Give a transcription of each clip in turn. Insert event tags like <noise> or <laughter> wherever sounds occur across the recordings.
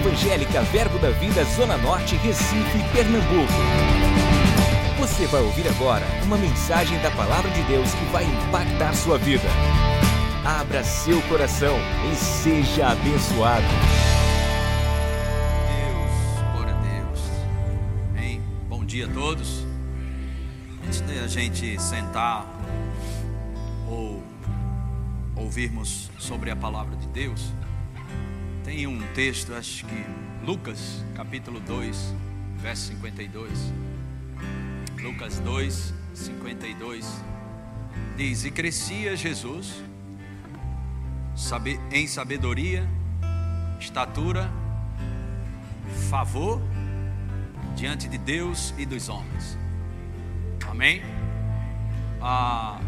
Evangélica Verbo da Vida Zona Norte, Recife, Pernambuco. Você vai ouvir agora uma mensagem da Palavra de Deus que vai impactar sua vida. Abra seu coração e seja abençoado. Deus, glória a Deus. Hein? Bom dia a todos. Antes de a gente sentar ou ouvirmos sobre a palavra de Deus, tem um texto, acho que Lucas, capítulo 2, verso 52. Lucas 2, 52. Diz: E crescia Jesus em sabedoria, estatura, favor diante de Deus e dos homens. Amém? Ah,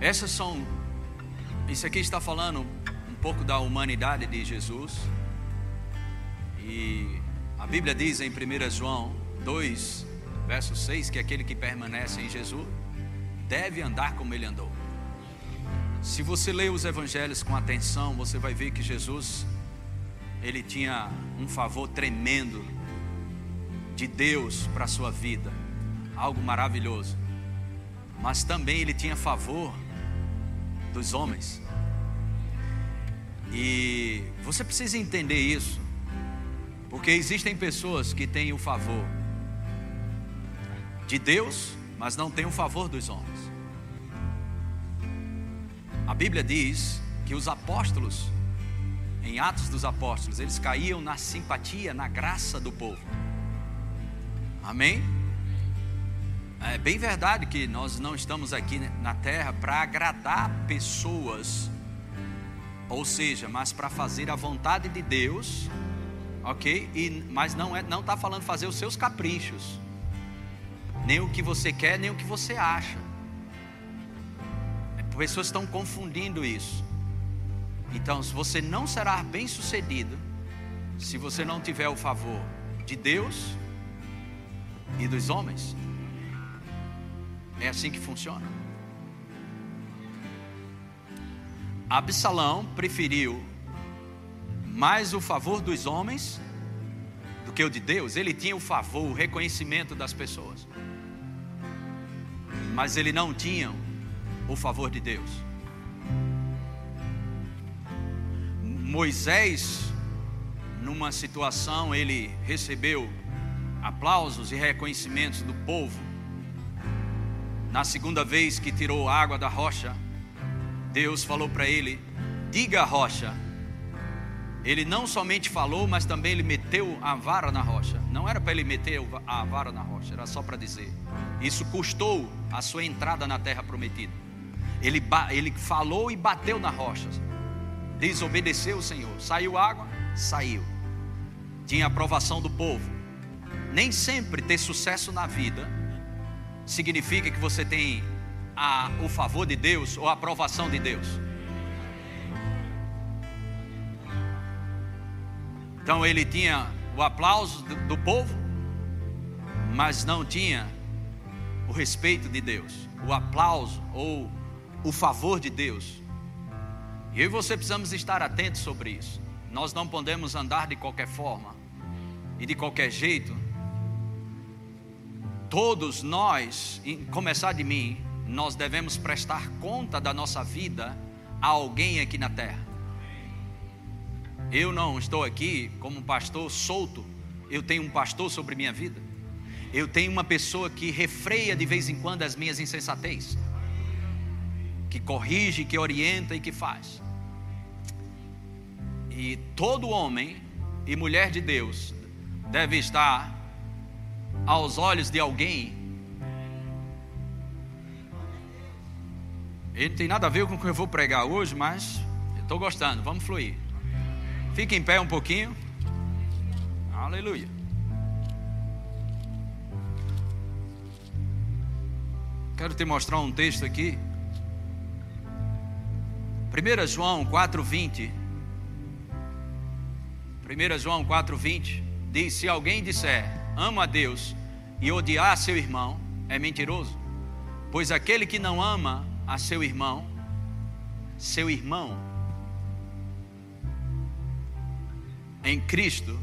essas são. Isso aqui está falando pouco da humanidade de Jesus. E a Bíblia diz em 1 João 2, verso 6, que aquele que permanece em Jesus deve andar como ele andou. Se você ler os evangelhos com atenção, você vai ver que Jesus ele tinha um favor tremendo de Deus para a sua vida, algo maravilhoso. Mas também ele tinha favor dos homens. E você precisa entender isso, porque existem pessoas que têm o favor de Deus, mas não têm o favor dos homens. A Bíblia diz que os apóstolos, em Atos dos Apóstolos, eles caíam na simpatia, na graça do povo. Amém? É bem verdade que nós não estamos aqui na terra para agradar pessoas ou seja, mas para fazer a vontade de Deus, ok? E, mas não é, não está falando fazer os seus caprichos, nem o que você quer, nem o que você acha. Pessoas estão confundindo isso. Então, se você não será bem sucedido, se você não tiver o favor de Deus e dos homens, é assim que funciona. Absalão preferiu mais o favor dos homens do que o de Deus. Ele tinha o favor, o reconhecimento das pessoas, mas ele não tinha o favor de Deus. Moisés, numa situação, ele recebeu aplausos e reconhecimentos do povo. Na segunda vez que tirou água da rocha, Deus falou para ele: diga a rocha. Ele não somente falou, mas também ele meteu a vara na rocha. Não era para ele meter a vara na rocha, era só para dizer. Isso custou a sua entrada na terra prometida. Ele, ele falou e bateu na rocha. Desobedeceu o Senhor. Saiu água? Saiu. Tinha aprovação do povo. Nem sempre ter sucesso na vida significa que você tem a, o favor de Deus ou a aprovação de Deus. Então ele tinha o aplauso do, do povo, mas não tinha o respeito de Deus, o aplauso ou o favor de Deus. E eu e você precisamos estar atentos sobre isso. Nós não podemos andar de qualquer forma e de qualquer jeito. Todos nós, começar de mim, nós devemos prestar conta da nossa vida a alguém aqui na terra. Eu não estou aqui como um pastor solto, eu tenho um pastor sobre minha vida. Eu tenho uma pessoa que refreia de vez em quando as minhas insensatez, que corrige, que orienta e que faz. E todo homem e mulher de Deus deve estar aos olhos de alguém Ele não tem nada a ver com o que eu vou pregar hoje, mas estou gostando. Vamos fluir. Fique em pé um pouquinho. Aleluia. Quero te mostrar um texto aqui. 1 João 4,20. 1 João 4,20 diz: Se alguém disser ama a Deus e odiar seu irmão, é mentiroso. Pois aquele que não ama a seu irmão, seu irmão, em Cristo,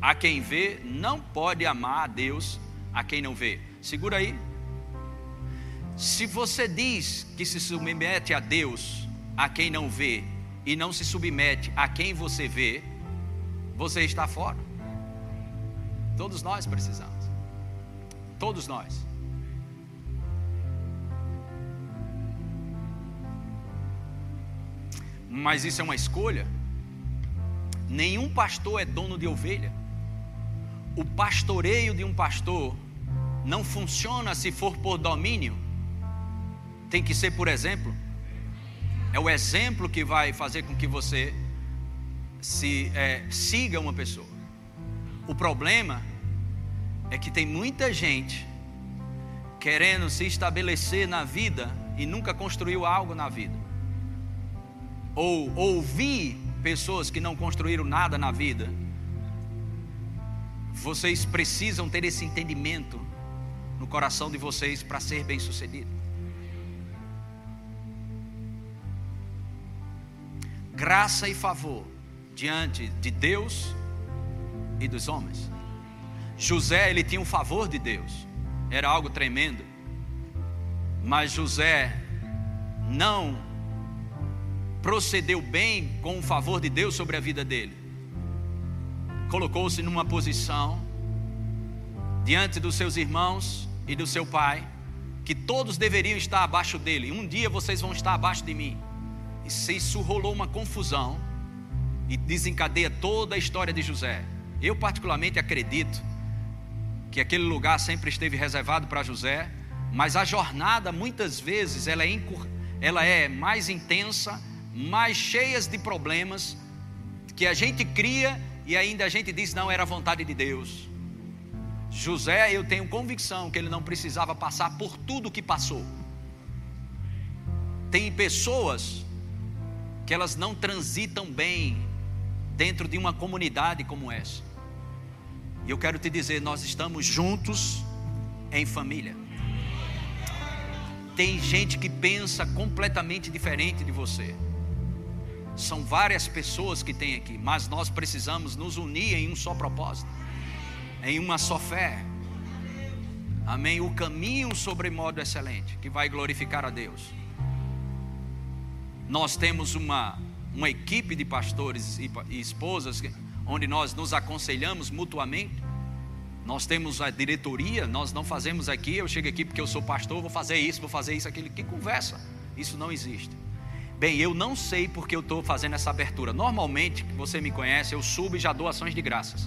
a quem vê não pode amar a Deus a quem não vê. Segura aí. Se você diz que se submete a Deus a quem não vê e não se submete a quem você vê, você está fora. Todos nós precisamos. Todos nós. Mas isso é uma escolha. Nenhum pastor é dono de ovelha. O pastoreio de um pastor não funciona se for por domínio. Tem que ser por exemplo. É o exemplo que vai fazer com que você se é, siga uma pessoa. O problema é que tem muita gente querendo se estabelecer na vida e nunca construiu algo na vida. Ou ouvir pessoas que não construíram nada na vida. Vocês precisam ter esse entendimento no coração de vocês para ser bem-sucedido. graça e favor diante de Deus e dos homens. José, ele tinha um favor de Deus, era algo tremendo, mas José não procedeu bem com o favor de Deus sobre a vida dele. Colocou-se numa posição diante dos seus irmãos e do seu pai, que todos deveriam estar abaixo dele. Um dia vocês vão estar abaixo de mim se isso rolou uma confusão e desencadeia toda a história de José. Eu, particularmente, acredito que aquele lugar sempre esteve reservado para José, mas a jornada, muitas vezes, ela é, ela é mais intensa, mais cheia de problemas, que a gente cria e ainda a gente diz: não, era a vontade de Deus. José, eu tenho convicção que ele não precisava passar por tudo que passou. Tem pessoas que elas não transitam bem dentro de uma comunidade como essa. E eu quero te dizer, nós estamos juntos em família. Tem gente que pensa completamente diferente de você. São várias pessoas que tem aqui, mas nós precisamos nos unir em um só propósito, em uma só fé. Amém? O caminho sobre modo excelente, que vai glorificar a Deus. Nós temos uma, uma equipe de pastores e, e esposas onde nós nos aconselhamos mutuamente. Nós temos a diretoria, nós não fazemos aqui, eu chego aqui porque eu sou pastor, vou fazer isso, vou fazer isso, aquilo. Que conversa? Isso não existe. Bem, eu não sei porque eu estou fazendo essa abertura. Normalmente, você me conhece, eu subo e já dou ações de graças.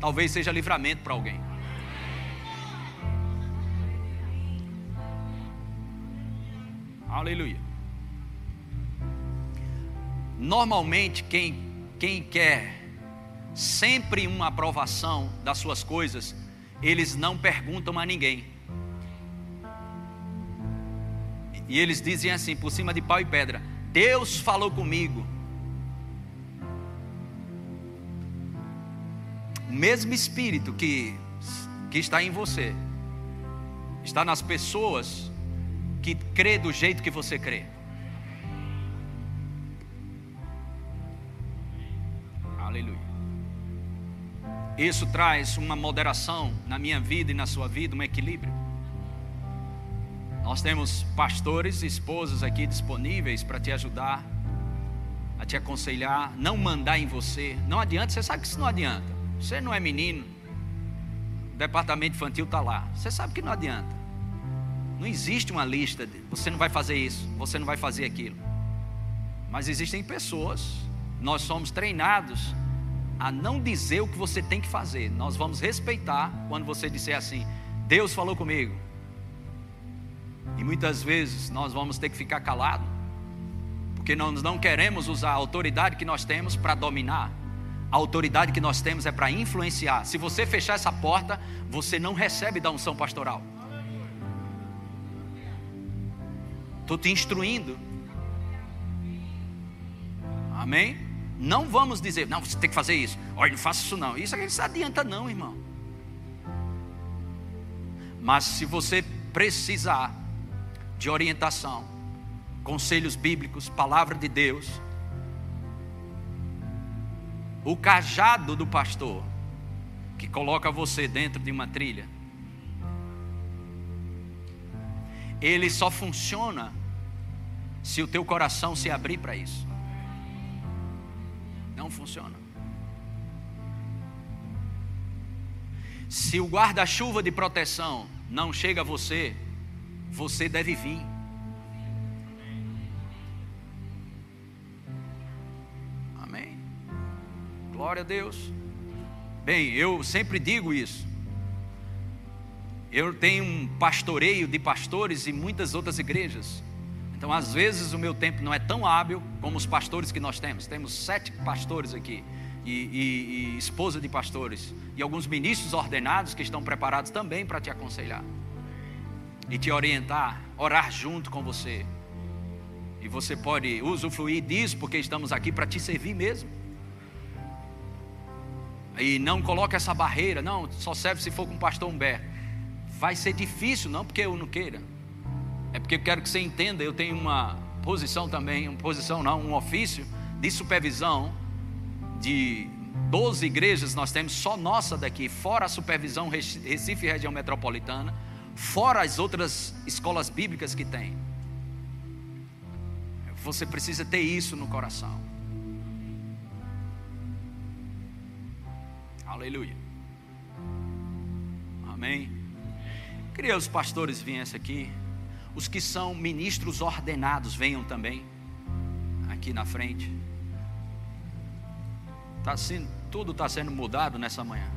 Talvez seja livramento para alguém. Aleluia. Normalmente, quem, quem quer sempre uma aprovação das suas coisas, eles não perguntam a ninguém. E eles dizem assim, por cima de pau e pedra: Deus falou comigo. O mesmo Espírito que, que está em você, está nas pessoas que crê do jeito que você crê. Isso traz uma moderação na minha vida e na sua vida, um equilíbrio. Nós temos pastores e esposas aqui disponíveis para te ajudar, a te aconselhar, não mandar em você. Não adianta, você sabe que isso não adianta. Você não é menino, o departamento infantil está lá. Você sabe que não adianta. Não existe uma lista de você não vai fazer isso, você não vai fazer aquilo. Mas existem pessoas, nós somos treinados a não dizer o que você tem que fazer. Nós vamos respeitar quando você disser assim: Deus falou comigo. E muitas vezes nós vamos ter que ficar calado, porque nós não queremos usar a autoridade que nós temos para dominar. A autoridade que nós temos é para influenciar. Se você fechar essa porta, você não recebe da unção pastoral. Estou te instruindo. Amém? Não vamos dizer, não, você tem que fazer isso. Olha, não faça isso não. Isso não adianta não, irmão. Mas se você precisar de orientação, conselhos bíblicos, palavra de Deus, o cajado do pastor, que coloca você dentro de uma trilha, ele só funciona se o teu coração se abrir para isso. Não funciona. Se o guarda-chuva de proteção não chega a você, você deve vir. Amém. Glória a Deus. Bem, eu sempre digo isso. Eu tenho um pastoreio de pastores em muitas outras igrejas. Então, às vezes, o meu tempo não é tão hábil como os pastores que nós temos. Temos sete pastores aqui, e, e, e esposa de pastores, e alguns ministros ordenados que estão preparados também para te aconselhar e te orientar, orar junto com você. E você pode usufruir disso, porque estamos aqui para te servir mesmo. E não coloque essa barreira, não, só serve se for com o pastor Humberto. Vai ser difícil, não porque eu não queira, é porque eu quero que você entenda, eu tenho uma posição também, uma posição não, um ofício de supervisão de 12 igrejas nós temos, só nossa daqui, fora a supervisão Recife região metropolitana, fora as outras escolas bíblicas que tem. Você precisa ter isso no coração. Aleluia. Amém. Queria os pastores viessem aqui. Os que são ministros ordenados venham também aqui na frente. Tá sendo, tudo está sendo mudado nessa manhã.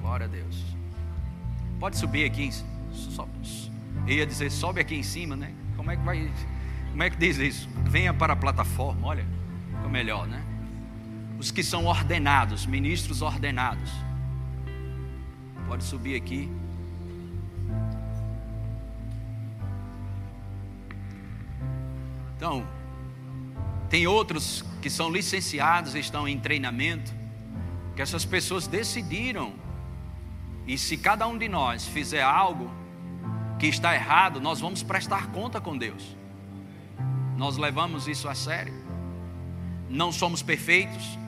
Glória a Deus. Pode subir aqui. Sobe, eu ia dizer, sobe aqui em cima, né? Como é que vai. Como é que diz isso? Venha para a plataforma, olha. Ficou melhor, né? Os que são ordenados, ministros ordenados. Pode subir aqui. Então, tem outros que são licenciados, estão em treinamento, que essas pessoas decidiram, e se cada um de nós fizer algo que está errado, nós vamos prestar conta com Deus. Nós levamos isso a sério. Não somos perfeitos.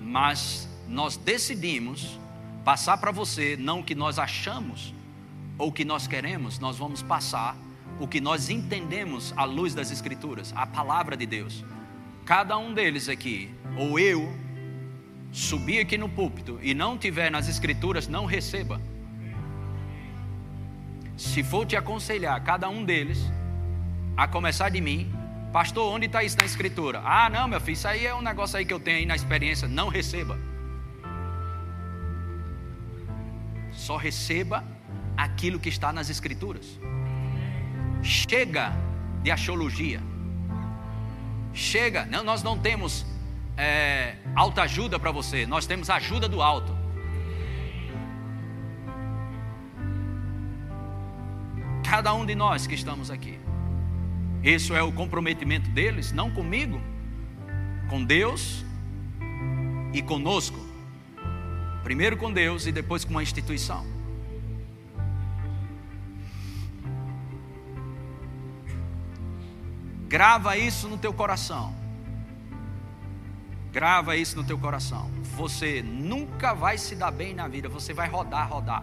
Mas nós decidimos passar para você não o que nós achamos, ou o que nós queremos, nós vamos passar o que nós entendemos à luz das Escrituras, a palavra de Deus. Cada um deles aqui, ou eu, subir aqui no púlpito e não tiver nas Escrituras, não receba. Se for te aconselhar, cada um deles, a começar de mim, pastor, onde está isso na Escritura? Ah, não, meu filho, isso aí é um negócio aí que eu tenho aí na experiência. Não receba. Só receba aquilo que está nas Escrituras. Chega de axiologia. Chega, não, nós não temos é, alta ajuda para você, nós temos ajuda do alto. Cada um de nós que estamos aqui. Isso é o comprometimento deles, não comigo, com Deus e conosco. Primeiro com Deus e depois com a instituição. Grava isso no teu coração. Grava isso no teu coração. Você nunca vai se dar bem na vida, você vai rodar, rodar.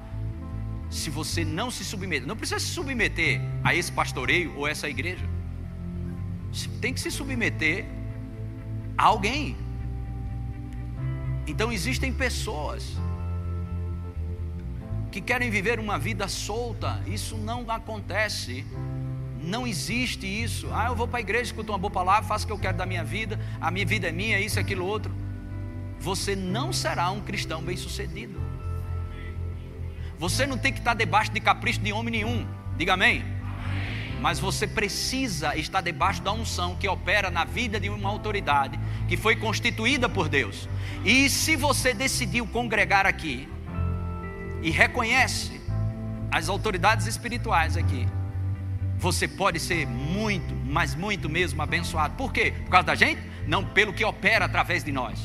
Se você não se submeter, não precisa se submeter a esse pastoreio ou essa igreja. Você tem que se submeter a alguém. Então existem pessoas que querem viver uma vida solta. Isso não acontece não existe isso. Ah, eu vou para a igreja, escuto uma boa palavra, faço o que eu quero da minha vida, a minha vida é minha, isso, aquilo, outro. Você não será um cristão bem-sucedido. Você não tem que estar debaixo de capricho de homem nenhum. Diga amém. Mas você precisa estar debaixo da unção que opera na vida de uma autoridade que foi constituída por Deus. E se você decidiu congregar aqui e reconhece as autoridades espirituais aqui, você pode ser muito, mas muito mesmo abençoado. Por quê? Por causa da gente? Não, pelo que opera através de nós.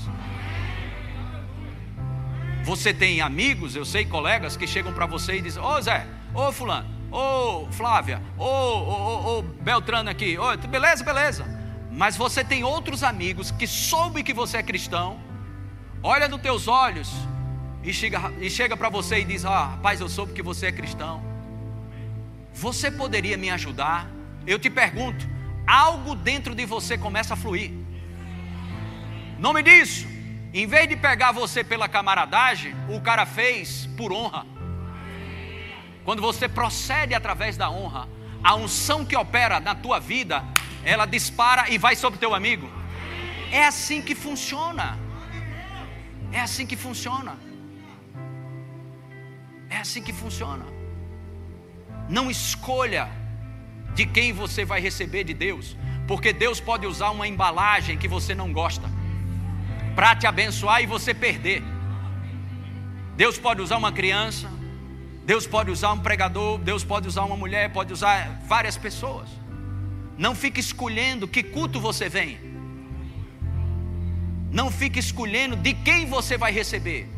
Você tem amigos, eu sei, colegas que chegam para você e dizem: Ô Zé, ô Fulano, ô Flávia, ô, ô, ô, Beltrano aqui, beleza, beleza. Mas você tem outros amigos que soube que você é cristão, olha nos teus olhos e chega, e chega para você e diz: Ah, rapaz, eu soube que você é cristão. Você poderia me ajudar? Eu te pergunto, algo dentro de você começa a fluir. Nome disso, em vez de pegar você pela camaradagem, o cara fez por honra. Quando você procede através da honra, a unção que opera na tua vida, ela dispara e vai sobre teu amigo. É assim que funciona. É assim que funciona. É assim que funciona. Não escolha de quem você vai receber de Deus, porque Deus pode usar uma embalagem que você não gosta para te abençoar e você perder. Deus pode usar uma criança, Deus pode usar um pregador, Deus pode usar uma mulher, pode usar várias pessoas. Não fique escolhendo que culto você vem. Não fique escolhendo de quem você vai receber.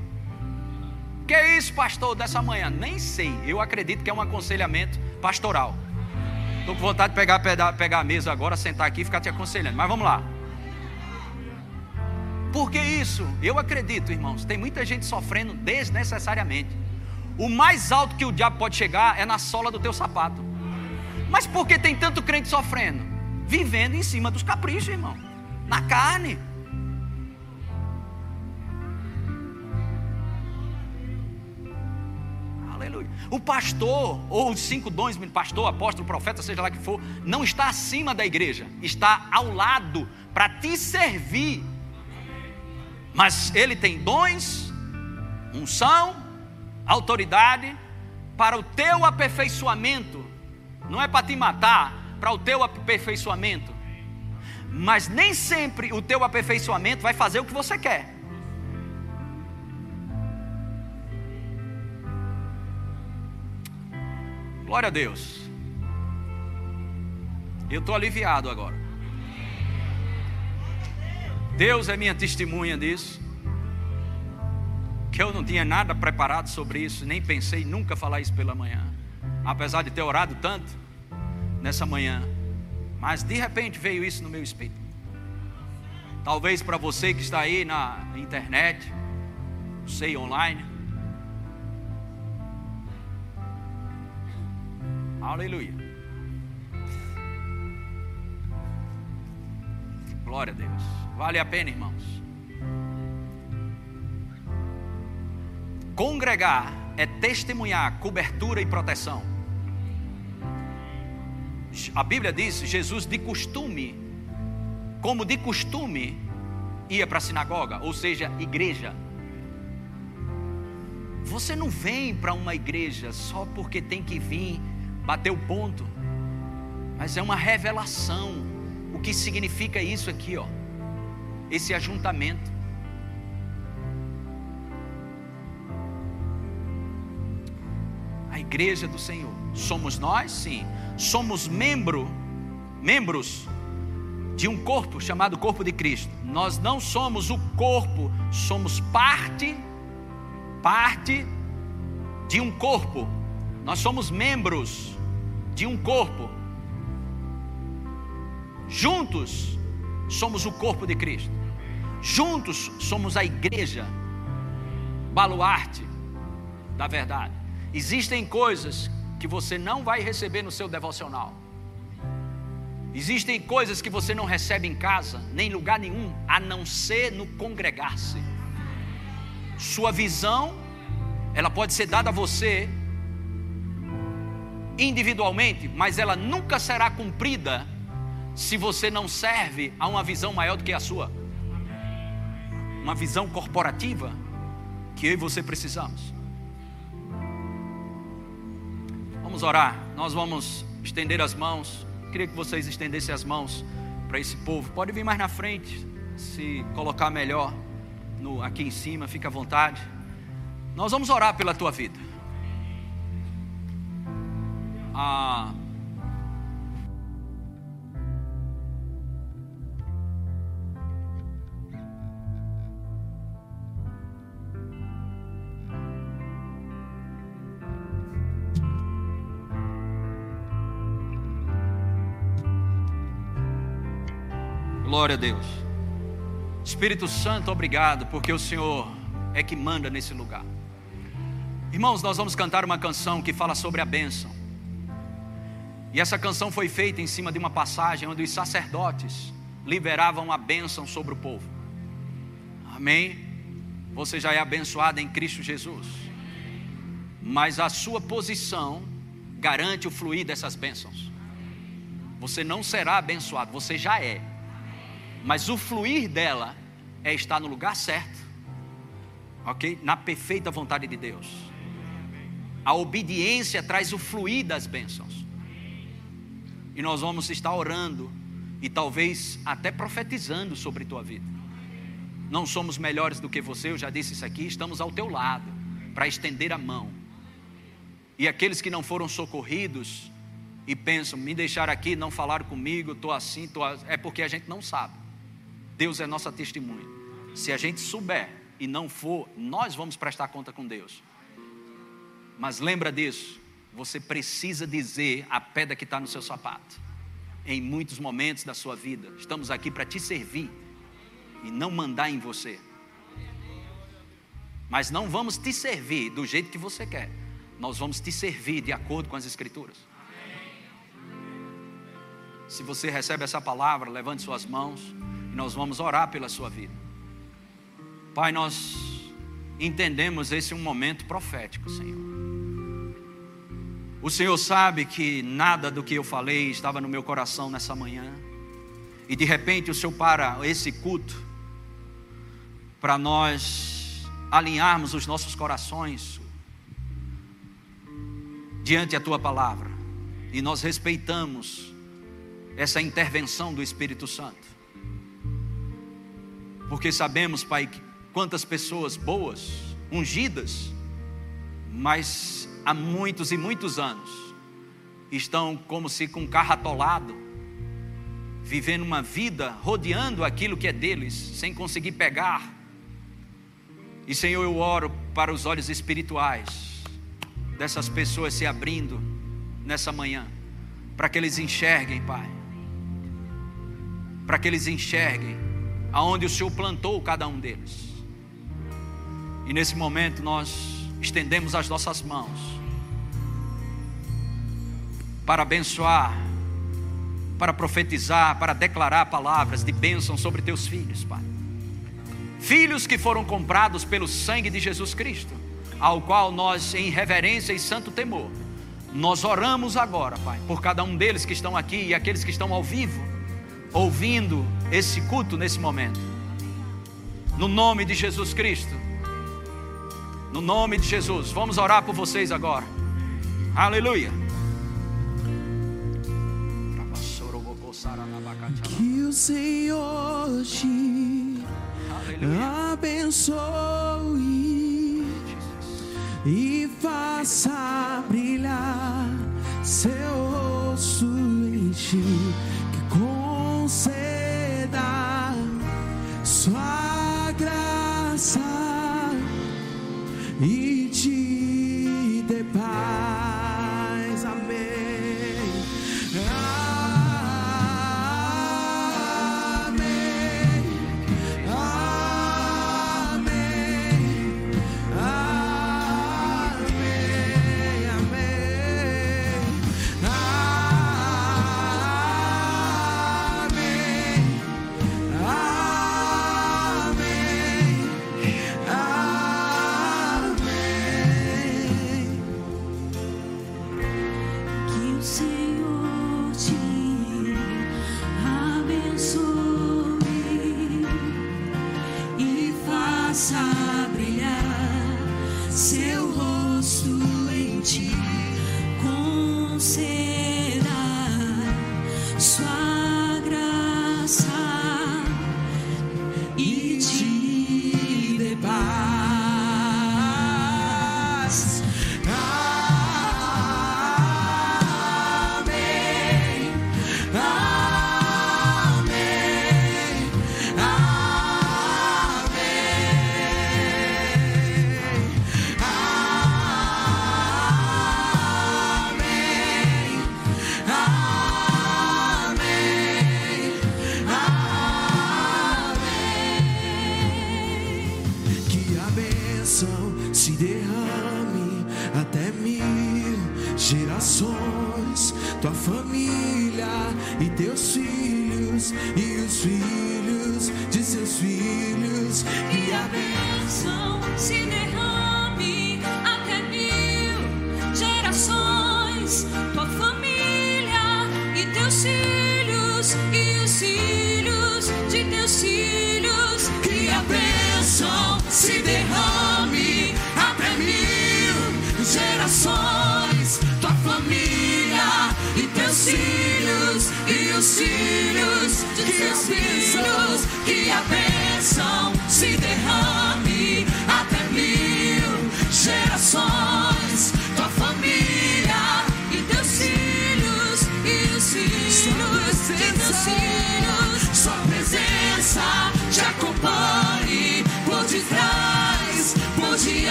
Que é isso, pastor, dessa manhã? Nem sei. Eu acredito que é um aconselhamento pastoral. Estou com vontade de pegar, pegar a mesa agora, sentar aqui e ficar te aconselhando. Mas vamos lá. Por que isso? Eu acredito, irmãos, tem muita gente sofrendo desnecessariamente. O mais alto que o diabo pode chegar é na sola do teu sapato. Mas por que tem tanto crente sofrendo? Vivendo em cima dos caprichos, irmão. Na carne. Aleluia. O pastor, ou os cinco dons, pastor, apóstolo, profeta, seja lá que for, não está acima da igreja, está ao lado para te servir mas ele tem dons, unção, autoridade para o teu aperfeiçoamento. Não é para te matar, para o teu aperfeiçoamento. Mas nem sempre o teu aperfeiçoamento vai fazer o que você quer. Glória a Deus. Eu estou aliviado agora. Deus é minha testemunha disso. Que eu não tinha nada preparado sobre isso, nem pensei nunca falar isso pela manhã. Apesar de ter orado tanto nessa manhã. Mas de repente veio isso no meu espírito. Talvez para você que está aí na internet, sei online. Aleluia. Glória a Deus. Vale a pena, irmãos. Congregar é testemunhar cobertura e proteção. A Bíblia diz: Jesus de costume, como de costume, ia para a sinagoga, ou seja, igreja. Você não vem para uma igreja só porque tem que vir bater o ponto, mas é uma revelação. O que significa isso aqui, ó? esse ajuntamento. A igreja do Senhor. Somos nós? Sim. Somos membro, membros de um corpo chamado corpo de Cristo. Nós não somos o corpo, somos parte parte de um corpo. Nós somos membros de um corpo. Juntos somos o corpo de Cristo. Juntos somos a igreja, baluarte da verdade. Existem coisas que você não vai receber no seu devocional. Existem coisas que você não recebe em casa, nem em lugar nenhum, a não ser no congregar-se. Sua visão, ela pode ser dada a você individualmente, mas ela nunca será cumprida se você não serve a uma visão maior do que a sua uma visão corporativa que eu e você precisamos. Vamos orar, nós vamos estender as mãos. Queria que vocês estendessem as mãos para esse povo. Pode vir mais na frente, se colocar melhor no, aqui em cima, fica à vontade. Nós vamos orar pela tua vida a Glória a Deus. Espírito Santo, obrigado, porque o Senhor é que manda nesse lugar. Irmãos, nós vamos cantar uma canção que fala sobre a bênção. E essa canção foi feita em cima de uma passagem onde os sacerdotes liberavam a bênção sobre o povo. Amém? Você já é abençoado em Cristo Jesus. Mas a sua posição garante o fluir dessas bênçãos. Você não será abençoado, você já é. Mas o fluir dela é estar no lugar certo, ok? Na perfeita vontade de Deus. A obediência traz o fluir das bênçãos. E nós vamos estar orando e talvez até profetizando sobre tua vida. Não somos melhores do que você, eu já disse isso aqui, estamos ao teu lado para estender a mão. E aqueles que não foram socorridos e pensam, me deixar aqui, não falaram comigo, estou assim, tô... é porque a gente não sabe. Deus é nossa testemunha. Se a gente souber e não for, nós vamos prestar conta com Deus. Mas lembra disso, você precisa dizer a pedra que está no seu sapato. Em muitos momentos da sua vida, estamos aqui para te servir e não mandar em você. Mas não vamos te servir do jeito que você quer. Nós vamos te servir de acordo com as Escrituras. Se você recebe essa palavra, levante suas mãos e nós vamos orar pela sua vida. Pai, nós entendemos esse um momento profético, Senhor. O Senhor sabe que nada do que eu falei estava no meu coração nessa manhã. E de repente o Senhor para esse culto para nós alinharmos os nossos corações diante da tua palavra. E nós respeitamos essa intervenção do Espírito Santo. Porque sabemos, Pai, quantas pessoas boas, ungidas, mas há muitos e muitos anos estão como se com um carro atolado, vivendo uma vida rodeando aquilo que é deles, sem conseguir pegar. E Senhor, eu oro para os olhos espirituais dessas pessoas se abrindo nessa manhã, para que eles enxerguem, Pai, para que eles enxerguem aonde o Senhor plantou cada um deles. E nesse momento nós estendemos as nossas mãos para abençoar, para profetizar, para declarar palavras de bênção sobre teus filhos, Pai. Filhos que foram comprados pelo sangue de Jesus Cristo, ao qual nós, em reverência e santo temor, nós oramos agora, Pai, por cada um deles que estão aqui e aqueles que estão ao vivo ouvindo esse culto nesse momento. No nome de Jesus Cristo. No nome de Jesus. Vamos orar por vocês agora. Aleluia. Que o Senhor te Aleluia. abençoe e faça brilhar seu rosto em ti conceda sua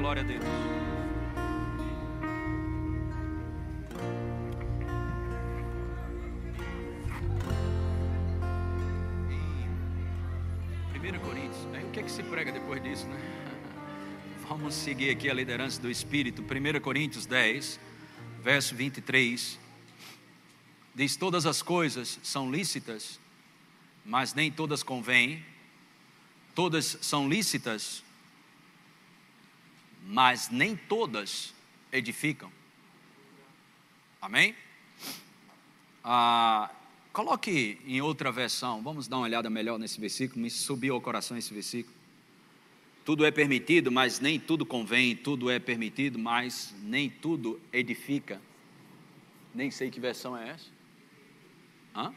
glória a Deus. 1 Coríntios, né? o que é que se prega depois disso, né? <laughs> Vamos seguir aqui a liderança do Espírito. 1 Coríntios 10, verso 23. Diz: Todas as coisas são lícitas, mas nem todas convêm. Todas são lícitas, mas nem todas edificam. Amém? Ah, coloque em outra versão, vamos dar uma olhada melhor nesse versículo, me subiu ao coração esse versículo. Tudo é permitido, mas nem tudo convém, tudo é permitido, mas nem tudo edifica. Nem sei que versão é essa. Hã?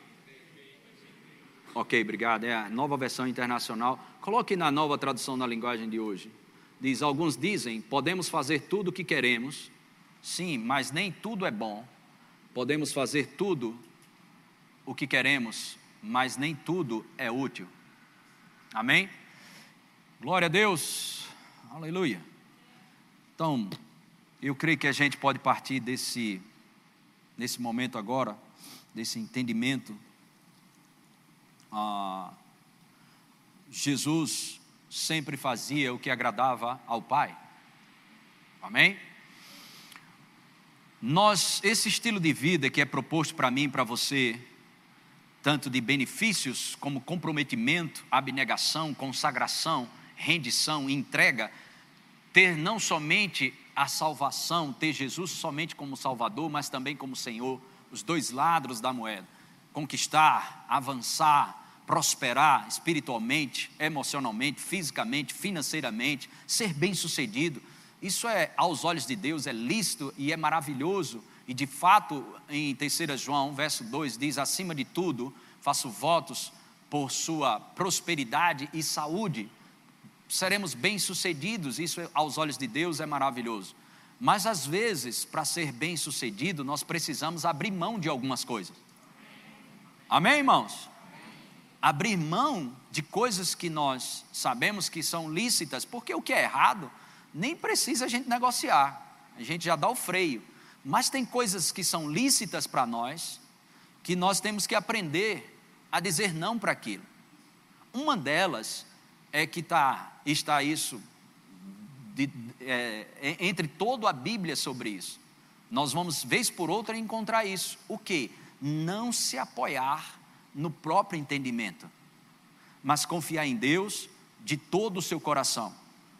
Ok, obrigado. É a nova versão internacional. Coloque na nova tradução na linguagem de hoje. Diz: Alguns dizem, podemos fazer tudo o que queremos. Sim, mas nem tudo é bom. Podemos fazer tudo o que queremos, mas nem tudo é útil. Amém? Glória a Deus. Aleluia. Então, eu creio que a gente pode partir desse, nesse momento agora, desse entendimento ah, Jesus sempre fazia o que agradava ao Pai. Amém? Nós, esse estilo de vida que é proposto para mim e para você, tanto de benefícios como comprometimento, abnegação, consagração, rendição, entrega, ter não somente a salvação, ter Jesus somente como Salvador, mas também como Senhor, os dois lados da moeda. Conquistar, avançar, prosperar espiritualmente, emocionalmente, fisicamente, financeiramente, ser bem-sucedido. Isso é, aos olhos de Deus, é lícito e é maravilhoso. E de fato, em 3 João, verso 2, diz: acima de tudo, faço votos por sua prosperidade e saúde. Seremos bem-sucedidos, isso aos olhos de Deus é maravilhoso. Mas às vezes, para ser bem-sucedido, nós precisamos abrir mão de algumas coisas. Amém, irmãos? Abrir mão de coisas que nós sabemos que são lícitas, porque o que é errado, nem precisa a gente negociar, a gente já dá o freio. Mas tem coisas que são lícitas para nós, que nós temos que aprender a dizer não para aquilo. Uma delas é que tá, está isso de, é, entre toda a Bíblia sobre isso. Nós vamos, vez por outra, encontrar isso. O que? Não se apoiar no próprio entendimento, mas confiar em Deus, de todo o seu coração.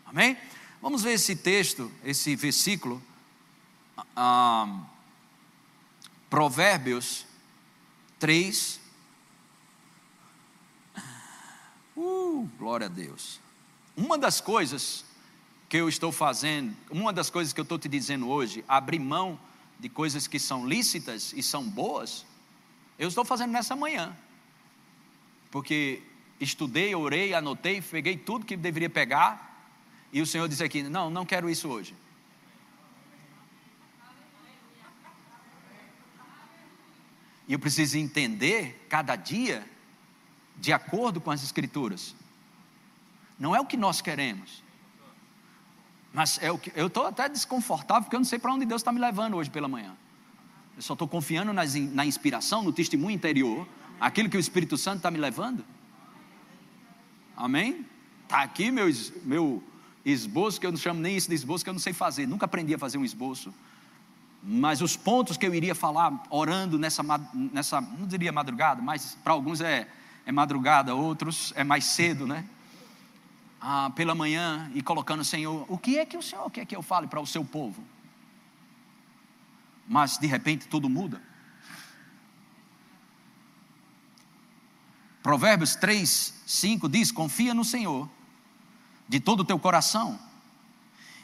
Amém? Vamos ver esse texto, esse versículo. Ah, Provérbios 3. Uh, glória a Deus. Uma das coisas que eu estou fazendo, uma das coisas que eu estou te dizendo hoje, abrir mão de coisas que são lícitas e são boas, eu estou fazendo nessa manhã. Porque estudei, orei, anotei, peguei tudo que deveria pegar, e o Senhor disse aqui: Não, não quero isso hoje. E eu preciso entender cada dia de acordo com as Escrituras. Não é o que nós queremos, mas é o que eu estou até desconfortável porque eu não sei para onde Deus está me levando hoje pela manhã. Eu só estou confiando nas, na inspiração, no testemunho interior, aquilo que o Espírito Santo está me levando. Amém? Está aqui meu, meu esboço, que eu não chamo nem isso de esboço, que eu não sei fazer, nunca aprendi a fazer um esboço. Mas os pontos que eu iria falar orando nessa, nessa não diria madrugada, mas para alguns é, é madrugada, outros é mais cedo, né? Ah, pela manhã e colocando, Senhor, o que é que o Senhor quer que eu fale para o seu povo? Mas de repente tudo muda. Provérbios 3, 5 diz: Confia no Senhor de todo o teu coração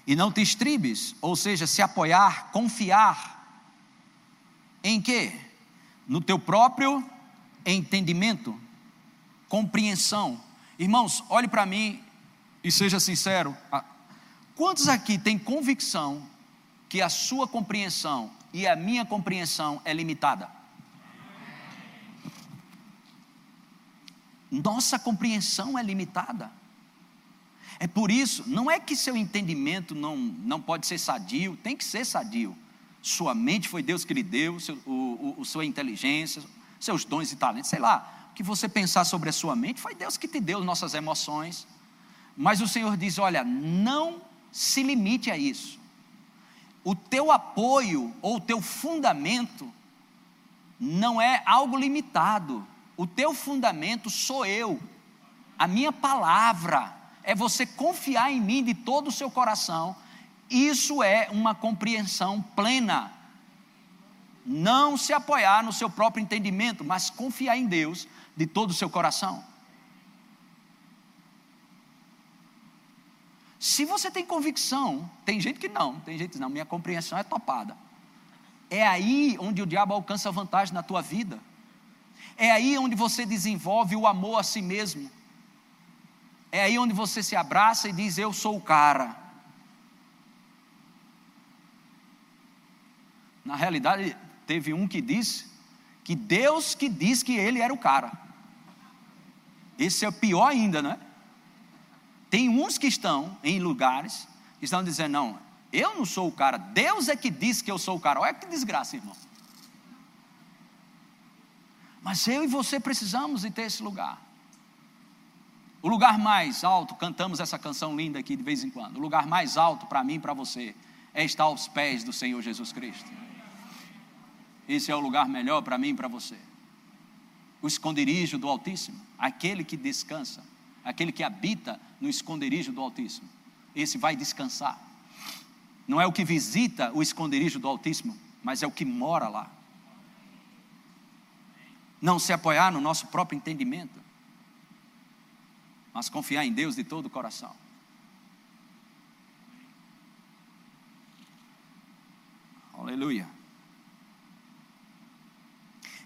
e não te estribes, ou seja, se apoiar, confiar em quê? No teu próprio entendimento, compreensão. Irmãos, olhe para mim e seja sincero. Quantos aqui têm convicção que a sua compreensão e a minha compreensão é limitada? Nossa compreensão é limitada. É por isso, não é que seu entendimento não, não pode ser sadio, tem que ser sadio. Sua mente foi Deus que lhe deu, seu, o, o, sua inteligência, seus dons e talentos, sei lá. O que você pensar sobre a sua mente foi Deus que te deu nossas emoções. Mas o Senhor diz: olha, não se limite a isso. O teu apoio ou o teu fundamento não é algo limitado. O teu fundamento sou eu, a minha palavra, é você confiar em mim de todo o seu coração. Isso é uma compreensão plena. Não se apoiar no seu próprio entendimento, mas confiar em Deus de todo o seu coração. Se você tem convicção, tem gente que não, tem gente que não, minha compreensão é topada. É aí onde o diabo alcança vantagem na tua vida. É aí onde você desenvolve o amor a si mesmo. É aí onde você se abraça e diz: Eu sou o cara. Na realidade, teve um que disse que Deus que diz que ele era o cara. Esse é pior ainda, né? Tem uns que estão em lugares que estão dizendo: Não, eu não sou o cara, Deus é que diz que eu sou o cara. Olha que desgraça, irmão. Mas eu e você precisamos de ter esse lugar. O lugar mais alto, cantamos essa canção linda aqui de vez em quando. O lugar mais alto para mim e para você é estar aos pés do Senhor Jesus Cristo. Esse é o lugar melhor para mim e para você. O esconderijo do Altíssimo, aquele que descansa, aquele que habita no esconderijo do Altíssimo. Esse vai descansar. Não é o que visita o esconderijo do Altíssimo, mas é o que mora lá não se apoiar no nosso próprio entendimento, mas confiar em Deus de todo o coração. Aleluia.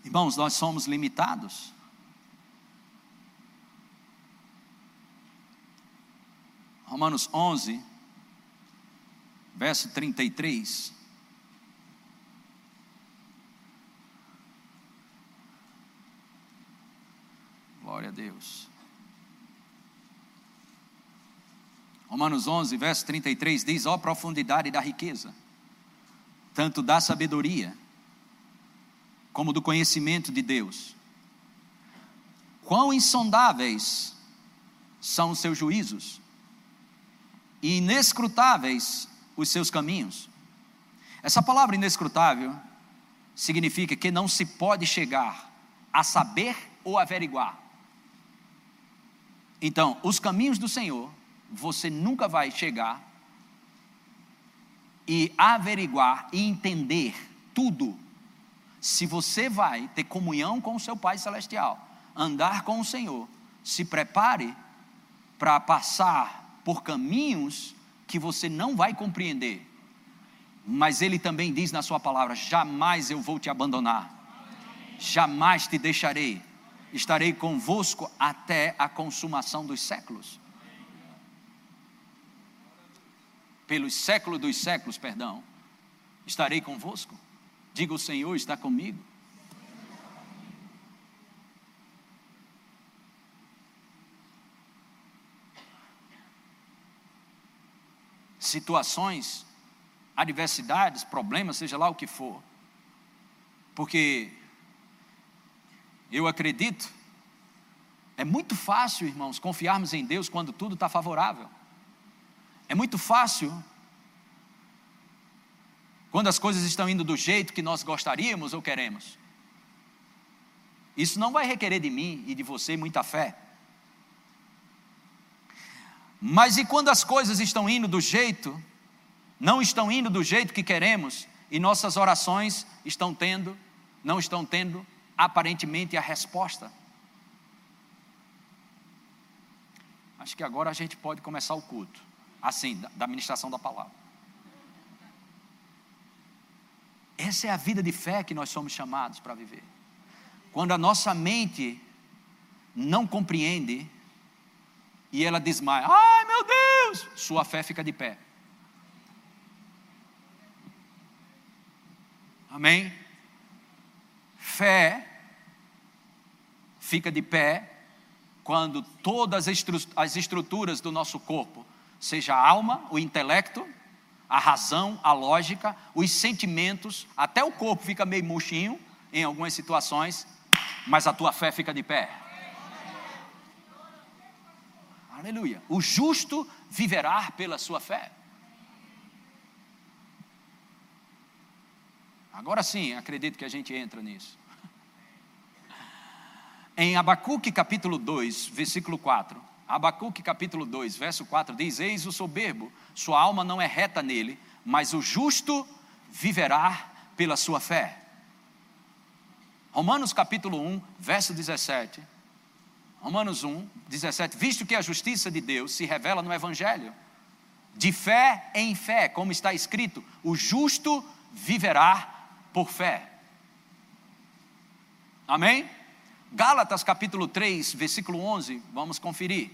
Irmãos, nós somos limitados. Romanos 11, verso 33. Glória a Deus. Romanos 11, verso 33 diz: Ó profundidade da riqueza, tanto da sabedoria, como do conhecimento de Deus. Quão insondáveis são os seus juízos, e inescrutáveis os seus caminhos. Essa palavra inescrutável significa que não se pode chegar a saber ou averiguar Então, os caminhos do Senhor, você nunca vai chegar e averiguar e entender tudo. Se você vai ter comunhão com o seu Pai Celestial, andar com o Senhor, se prepare para passar por caminhos que você não vai compreender. Mas Ele também diz na Sua palavra: jamais eu vou te abandonar, jamais te deixarei estarei convosco até a consumação dos séculos. Pelos séculos dos séculos, perdão, estarei convosco. Diga o Senhor está comigo. Situações, adversidades, problemas, seja lá o que for. Porque eu acredito. É muito fácil, irmãos, confiarmos em Deus quando tudo está favorável. É muito fácil quando as coisas estão indo do jeito que nós gostaríamos ou queremos. Isso não vai requerer de mim e de você muita fé. Mas e quando as coisas estão indo do jeito, não estão indo do jeito que queremos, e nossas orações estão tendo, não estão tendo aparentemente a resposta. Acho que agora a gente pode começar o culto, assim, da, ministração da palavra. Essa é a vida de fé que nós somos chamados para viver. Quando a nossa mente não compreende e ela desmaia, ai meu Deus, sua fé fica de pé. Amém? Fé fica de pé quando todas as estruturas do nosso corpo, seja a alma, o intelecto, a razão, a lógica, os sentimentos, até o corpo fica meio murchinho em algumas situações, mas a tua fé fica de pé. Aleluia. O justo viverá pela sua fé. Agora sim, acredito que a gente entra nisso. Em Abacuque capítulo 2, versículo 4. Abacuque capítulo 2, verso 4 diz: Eis o soberbo, sua alma não é reta nele, mas o justo viverá pela sua fé. Romanos capítulo 1, verso 17. Romanos 1, 17. Visto que a justiça de Deus se revela no Evangelho, de fé em fé, como está escrito: o justo viverá por fé. Amém? Gálatas capítulo 3, versículo 11, vamos conferir.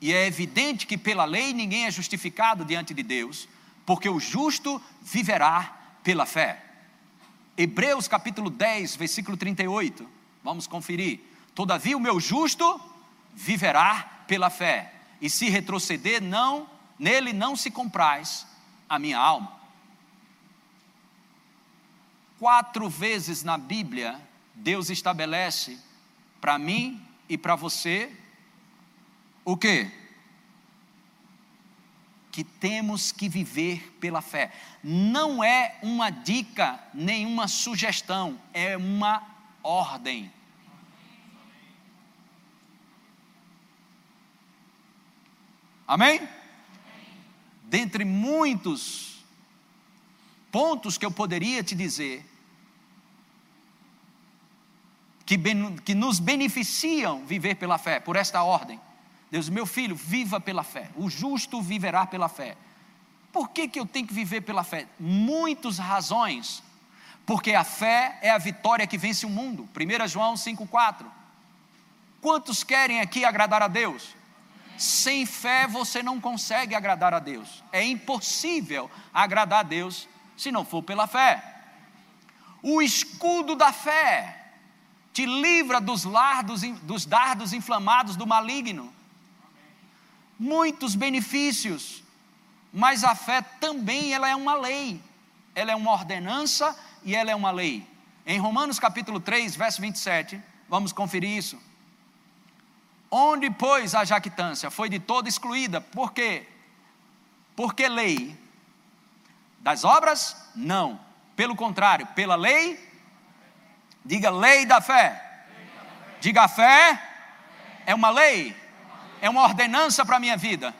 E é evidente que pela lei ninguém é justificado diante de Deus, porque o justo viverá pela fé. Hebreus capítulo 10, versículo 38, vamos conferir. Todavia o meu justo viverá pela fé, e se retroceder, não, nele não se compraz a minha alma. Quatro vezes na Bíblia Deus estabelece para mim e para você o que? Que temos que viver pela fé. Não é uma dica, nenhuma sugestão, é uma ordem. Amém? Dentre muitos pontos que eu poderia te dizer, que, que nos beneficiam viver pela fé, por esta ordem. Deus, meu filho, viva pela fé. O justo viverá pela fé. Por que, que eu tenho que viver pela fé? Muitas razões. Porque a fé é a vitória que vence o mundo. 1 João 5,4. Quantos querem aqui agradar a Deus? Sem fé você não consegue agradar a Deus. É impossível agradar a Deus se não for pela fé. O escudo da fé te livra dos, lardos, dos dardos inflamados do maligno. Muitos benefícios, mas a fé também ela é uma lei, ela é uma ordenança e ela é uma lei. Em Romanos capítulo 3, verso 27, vamos conferir isso. Onde, pois, a jactância foi de toda excluída, por quê? Porque lei? Das obras? Não. Pelo contrário, pela lei Diga lei da fé. Diga fé é uma lei. É uma ordenança para a minha vida.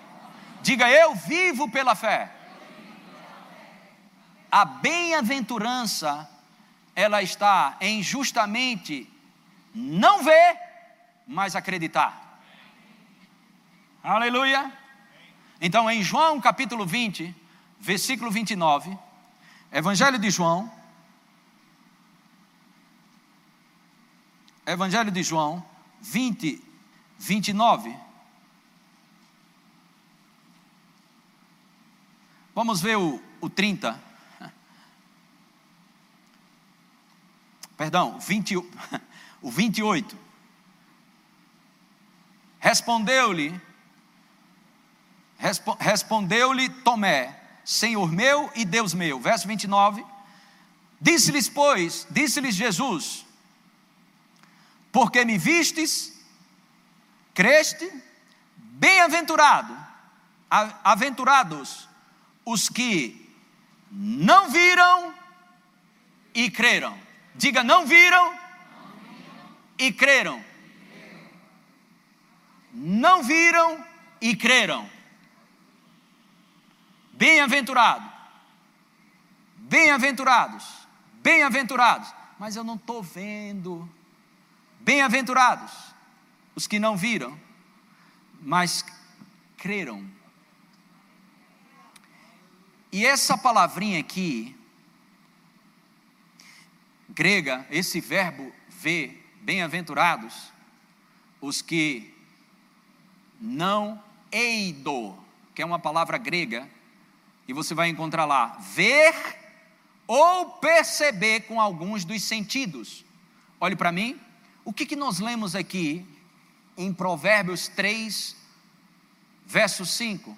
Diga, eu vivo pela fé. A bem-aventurança, ela está em justamente não ver, mas acreditar. Aleluia. Então, em João capítulo 20, versículo 29, Evangelho de João, Evangelho de João 20, 29. Vamos ver o, o 30. Perdão, 20, o 28. Respondeu-lhe, respo, respondeu-lhe Tomé, Senhor meu e Deus meu. Verso 29. Disse-lhes, pois, disse-lhes Jesus: Porque me vistes, creste, bem-aventurado, aventurados os que não viram e creram. Diga, não viram e creram. Não viram e creram. Bem-aventurado. Bem-aventurados. Bem-aventurados. Mas eu não estou vendo. Bem-aventurados. Os que não viram, mas creram. E essa palavrinha aqui, grega, esse verbo ver, bem-aventurados, os que não eido, que é uma palavra grega, e você vai encontrar lá, ver ou perceber com alguns dos sentidos. Olhe para mim, o que, que nós lemos aqui em Provérbios 3, verso 5?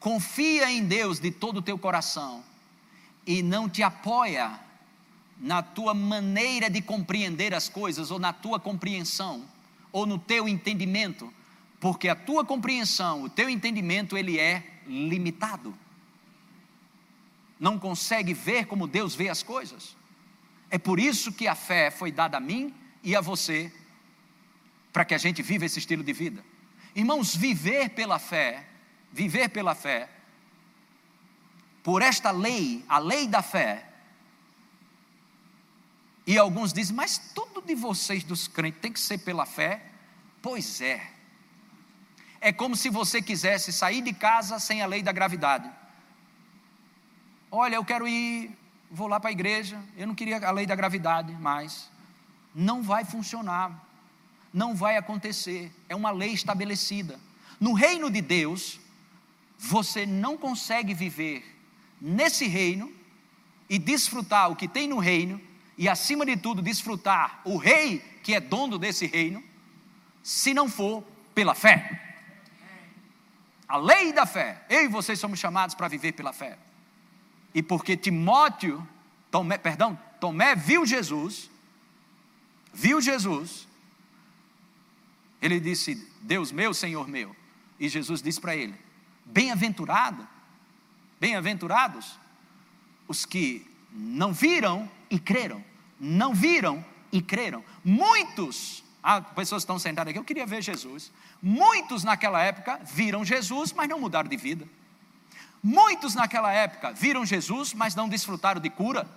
Confia em Deus de todo o teu coração e não te apoia na tua maneira de compreender as coisas, ou na tua compreensão, ou no teu entendimento, porque a tua compreensão, o teu entendimento, ele é limitado. Não consegue ver como Deus vê as coisas. É por isso que a fé foi dada a mim e a você, para que a gente viva esse estilo de vida. Irmãos, viver pela fé, viver pela fé, por esta lei, a lei da fé, e alguns dizem, mas tudo de vocês dos crentes tem que ser pela fé. Pois é. É como se você quisesse sair de casa sem a lei da gravidade. Olha, eu quero ir, vou lá para a igreja, eu não queria a lei da gravidade mais. Não vai funcionar. Não vai acontecer. É uma lei estabelecida. No reino de Deus, você não consegue viver nesse reino e desfrutar o que tem no reino e, acima de tudo, desfrutar o rei que é dono desse reino, se não for pela fé. A lei da fé. Eu e vocês somos chamados para viver pela fé. E porque Timóteo, Tomé, perdão, Tomé viu Jesus, viu Jesus, ele disse: Deus meu, Senhor meu. E Jesus disse para ele: Bem-aventurado, bem-aventurados os que não viram e creram. Não viram e creram. Muitos, ah, pessoas estão sentadas aqui, eu queria ver Jesus. Muitos naquela época viram Jesus, mas não mudaram de vida. Muitos naquela época viram Jesus, mas não desfrutaram de cura.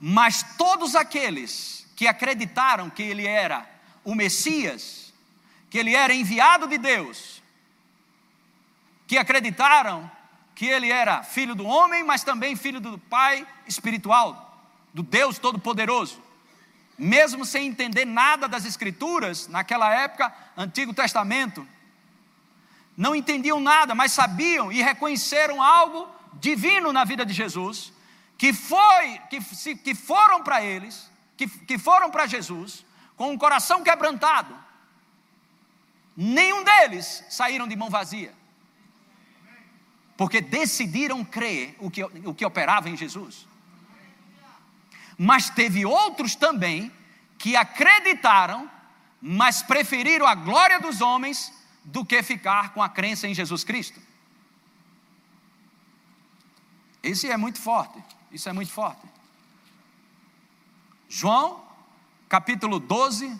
Mas todos aqueles que acreditaram que ele era o Messias, que ele era enviado de Deus, que acreditaram que ele era filho do homem, mas também filho do Pai espiritual, do Deus Todo-Poderoso. Mesmo sem entender nada das Escrituras, naquela época, Antigo Testamento, não entendiam nada, mas sabiam e reconheceram algo divino na vida de Jesus, que foi, que, que foram para eles, que, que foram para Jesus, com um coração quebrantado. Nenhum deles saíram de mão vazia porque decidiram crer o que, o que operava em Jesus. Mas teve outros também que acreditaram, mas preferiram a glória dos homens do que ficar com a crença em Jesus Cristo. Isso é muito forte. Isso é muito forte. João, capítulo 12,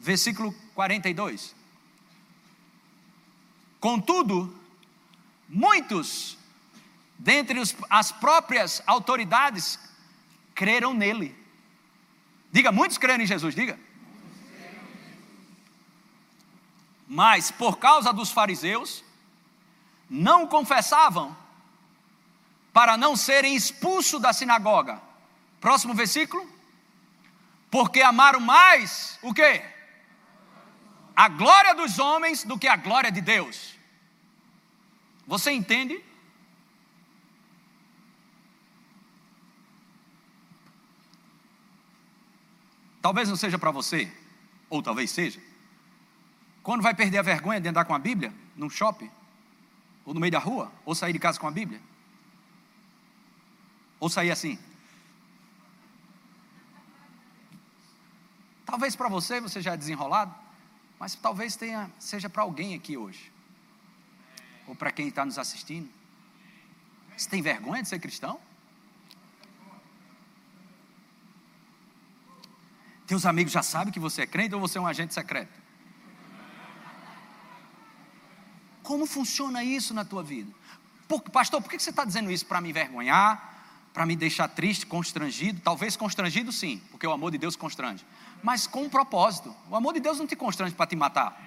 versículo 42. Contudo, muitos dentre as próprias autoridades creram nele. Diga, muitos creram em Jesus, diga. Mas por causa dos fariseus, não confessavam para não serem expulsos da sinagoga. Próximo versículo. Porque amaram mais o quê? A glória dos homens do que a glória de Deus. Você entende? Talvez não seja para você, ou talvez seja. Quando vai perder a vergonha de andar com a Bíblia, num shopping, ou no meio da rua, ou sair de casa com a Bíblia? Ou sair assim? Talvez para você, você já é desenrolado, mas talvez tenha, seja para alguém aqui hoje, ou para quem está nos assistindo. Você tem vergonha de ser cristão? Teus amigos já sabem que você é crente ou você é um agente secreto? Como funciona isso na tua vida? Por, pastor, por que você está dizendo isso? Para me envergonhar? Para me deixar triste, constrangido? Talvez constrangido sim, porque o amor de Deus constrange. Mas com um propósito. O amor de Deus não te constrange para te matar.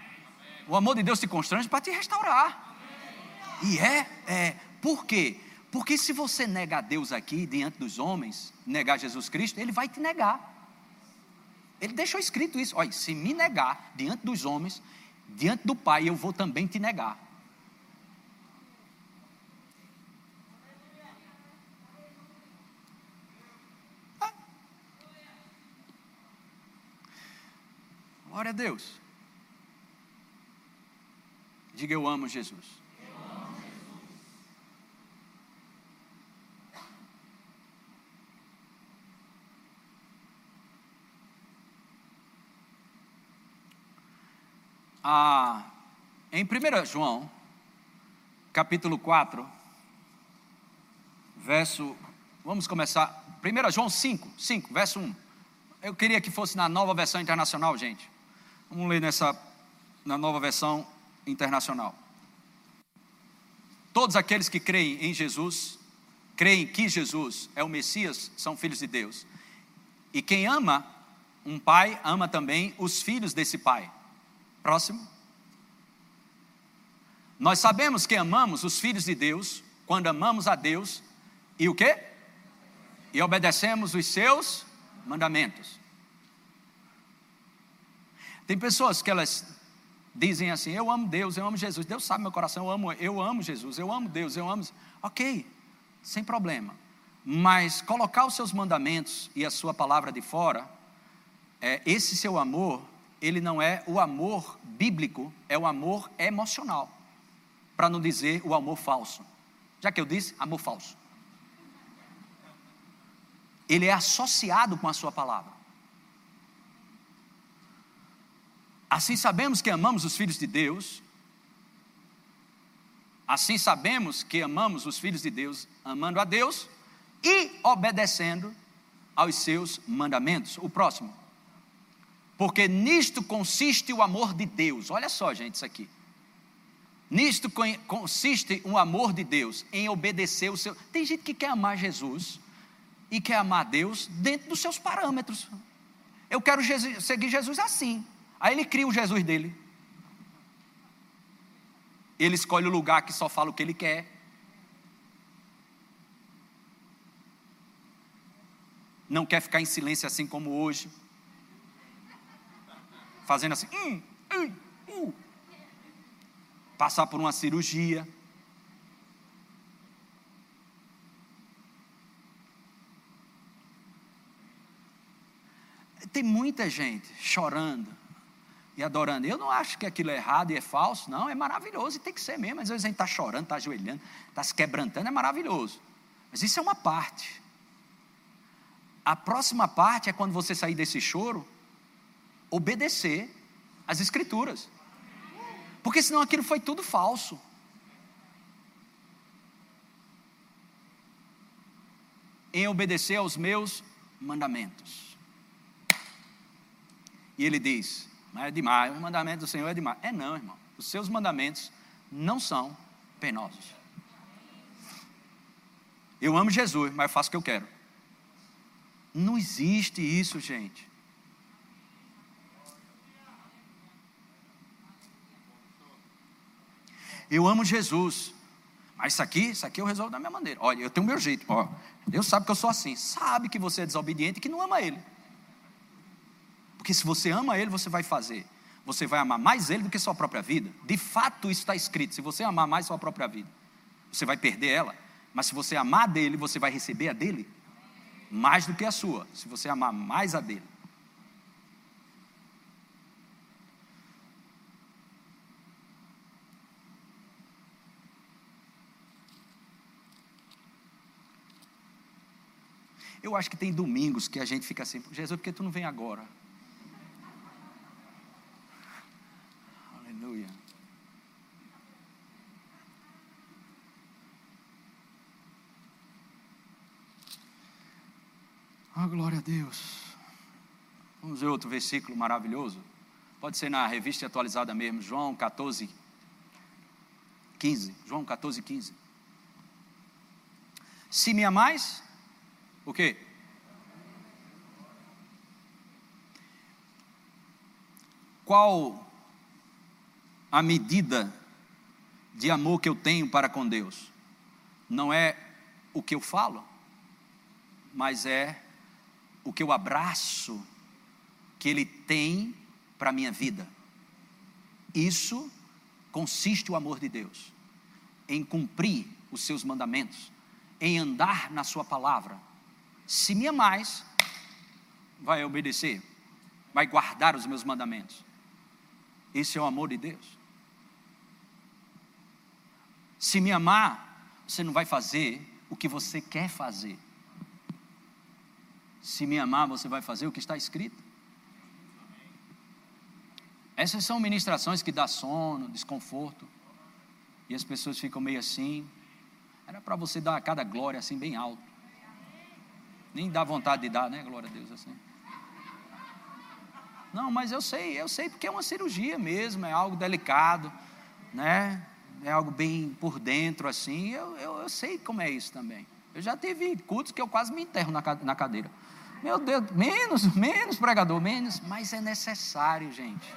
O amor de Deus te constrange para te restaurar. E é, é, por quê? Porque se você negar Deus aqui diante dos homens, negar Jesus Cristo, Ele vai te negar. Ele deixou escrito isso. Olha, se me negar diante dos homens, diante do Pai, eu vou também te negar. Ah. Glória a Deus. Diga eu amo Jesus. Ah, em 1 João, capítulo 4, verso. Vamos começar. 1 João 5, 5, verso 1. Eu queria que fosse na nova versão internacional, gente. Vamos ler nessa, na nova versão internacional. Todos aqueles que creem em Jesus, creem que Jesus é o Messias, são filhos de Deus. E quem ama um pai, ama também os filhos desse pai. Próximo. Nós sabemos que amamos os filhos de Deus quando amamos a Deus e o quê? E obedecemos os seus mandamentos. Tem pessoas que elas dizem assim: Eu amo Deus, eu amo Jesus. Deus sabe meu coração, eu amo, eu amo Jesus, eu amo Deus, eu amo. Ok, sem problema. Mas colocar os seus mandamentos e a sua palavra de fora, é, esse seu amor ele não é o amor bíblico, é o amor emocional. Para não dizer o amor falso. Já que eu disse, amor falso. Ele é associado com a sua palavra. Assim sabemos que amamos os filhos de Deus. Assim sabemos que amamos os filhos de Deus, amando a Deus e obedecendo aos seus mandamentos. O próximo porque nisto consiste o amor de Deus. Olha só, gente, isso aqui. Nisto consiste o amor de Deus, em obedecer o seu. Tem gente que quer amar Jesus e quer amar Deus dentro dos seus parâmetros. Eu quero Jesus, seguir Jesus assim. Aí ele cria o Jesus dele. Ele escolhe o lugar que só fala o que ele quer. Não quer ficar em silêncio assim como hoje fazendo assim, hum, hum, hum. passar por uma cirurgia. Tem muita gente chorando e adorando. Eu não acho que aquilo é errado e é falso, não, é maravilhoso e tem que ser mesmo. Às vezes a gente está chorando, está ajoelhando, está se quebrantando, é maravilhoso. Mas isso é uma parte. A próxima parte é quando você sair desse choro obedecer às Escrituras. Porque senão aquilo foi tudo falso. Em obedecer aos meus mandamentos. E ele diz: Mas é demais, o mandamento do Senhor é demais. É não, irmão. Os seus mandamentos não são penosos. Eu amo Jesus, mas faço o que eu quero. Não existe isso, gente. Eu amo Jesus, mas isso aqui, isso aqui eu resolvo da minha maneira. Olha, eu tenho o meu jeito. Ó, Deus sabe que eu sou assim. Sabe que você é desobediente e que não ama Ele. Porque se você ama Ele, você vai fazer. Você vai amar mais Ele do que sua própria vida. De fato, isso está escrito. Se você amar mais sua própria vida, você vai perder ela. Mas se você amar dele, você vai receber a dele mais do que a sua. Se você amar mais a dele. Eu acho que tem domingos que a gente fica assim, Jesus, por que tu não vem agora? Aleluia. Ah, glória a Deus. Vamos ver outro versículo maravilhoso. Pode ser na revista atualizada mesmo, João 14, 15. João 14, 15. Se me amais, o quê? Qual a medida de amor que eu tenho para com Deus? Não é o que eu falo, mas é o que eu abraço que Ele tem para a minha vida. Isso consiste o amor de Deus, em cumprir os seus mandamentos, em andar na Sua palavra. Se me amais, vai obedecer, vai guardar os meus mandamentos. Esse é o amor de Deus. Se me amar, você não vai fazer o que você quer fazer. Se me amar, você vai fazer o que está escrito. Essas são ministrações que dá sono, desconforto. E as pessoas ficam meio assim. Era para você dar cada glória assim bem alto. Nem dá vontade de dar, né? Glória a Deus assim. Não, mas eu sei, eu sei porque é uma cirurgia mesmo, é algo delicado, né? É algo bem por dentro assim. Eu, eu, eu sei como é isso também. Eu já tive cultos que eu quase me enterro na, cadeira. Meu Deus, menos, <laughs> menos pregador, menos, mas é necessário, gente.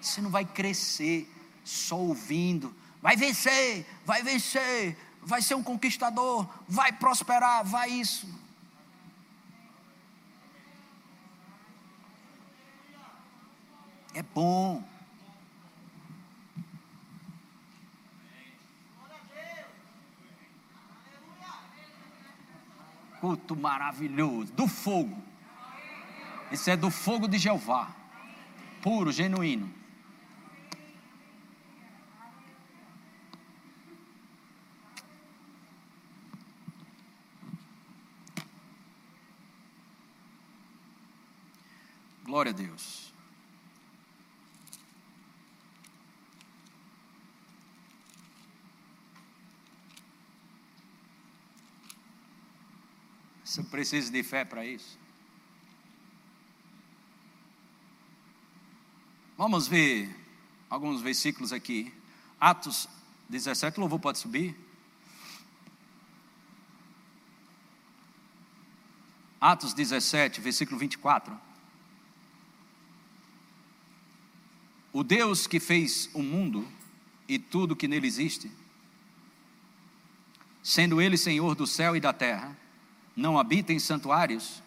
Você não vai crescer só ouvindo. Vai vencer, vai vencer, vai ser um conquistador, vai prosperar, vai isso. É bom. culto maravilhoso, do fogo. Esse é do fogo de Jeová, puro, genuíno. Glória a Deus. Você precisa de fé para isso. Vamos ver alguns versículos aqui. Atos 17, louvor pode subir. Atos 17, versículo 24. O Deus que fez o mundo e tudo que nele existe, sendo Ele Senhor do céu e da terra, não habita em santuários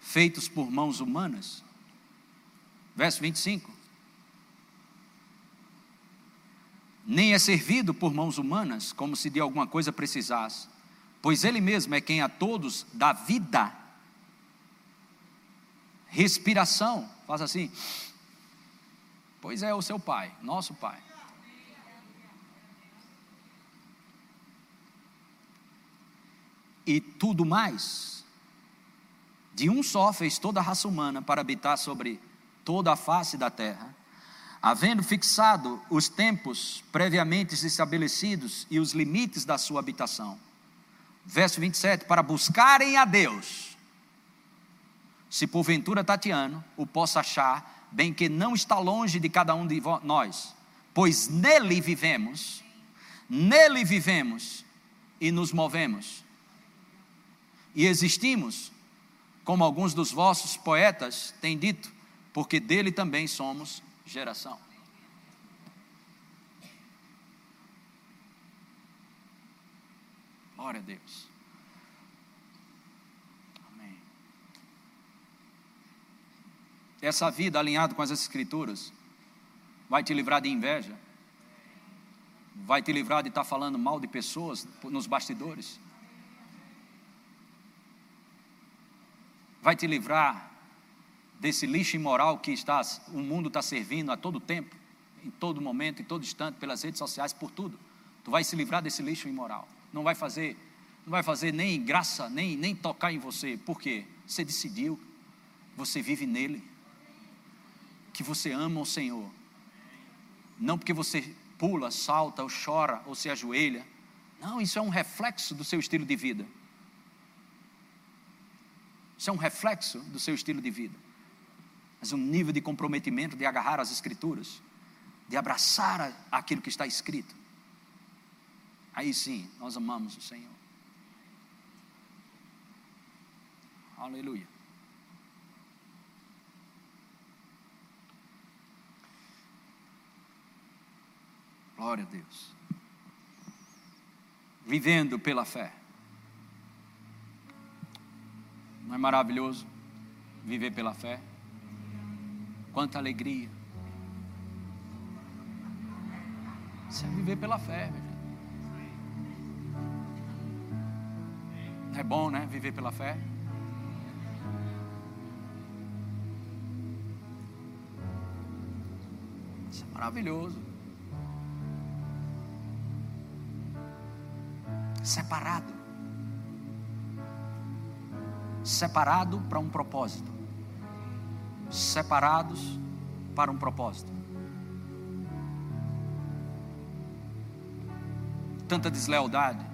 feitos por mãos humanas. Verso 25. Nem é servido por mãos humanas, como se de alguma coisa precisasse, pois Ele mesmo é quem a todos dá vida, respiração. Faz assim. Pois é o seu Pai, nosso Pai. e tudo mais. De um só fez toda a raça humana para habitar sobre toda a face da terra, havendo fixado os tempos previamente estabelecidos e os limites da sua habitação. Verso 27: Para buscarem a Deus, se porventura Tatiano o possa achar, bem que não está longe de cada um de nós, pois nele vivemos, nele vivemos e nos movemos. E existimos, como alguns dos vossos poetas têm dito, porque dele também somos geração. Glória a Deus. Essa vida alinhada com as Escrituras vai te livrar de inveja, vai te livrar de estar falando mal de pessoas nos bastidores, vai te livrar desse lixo imoral que está, o mundo está servindo a todo tempo, em todo momento, em todo instante, pelas redes sociais, por tudo. Tu vai se livrar desse lixo imoral não vai fazer, não vai fazer nem graça, nem, nem tocar em você. Por quê? Você decidiu, você vive nele, que você ama o Senhor. Não porque você pula, salta, ou chora, ou se ajoelha. Não, isso é um reflexo do seu estilo de vida. Isso é um reflexo do seu estilo de vida. Mas um nível de comprometimento de agarrar as Escrituras, de abraçar aquilo que está escrito. Aí sim, nós amamos o Senhor. Aleluia. Glória a Deus. Vivendo pela fé. Não é maravilhoso viver pela fé? Quanta alegria. Isso é viver pela fé, meu É bom, né? Viver pela fé. Isso é maravilhoso. Separado. Separado para um propósito. Separados para um propósito. Tanta deslealdade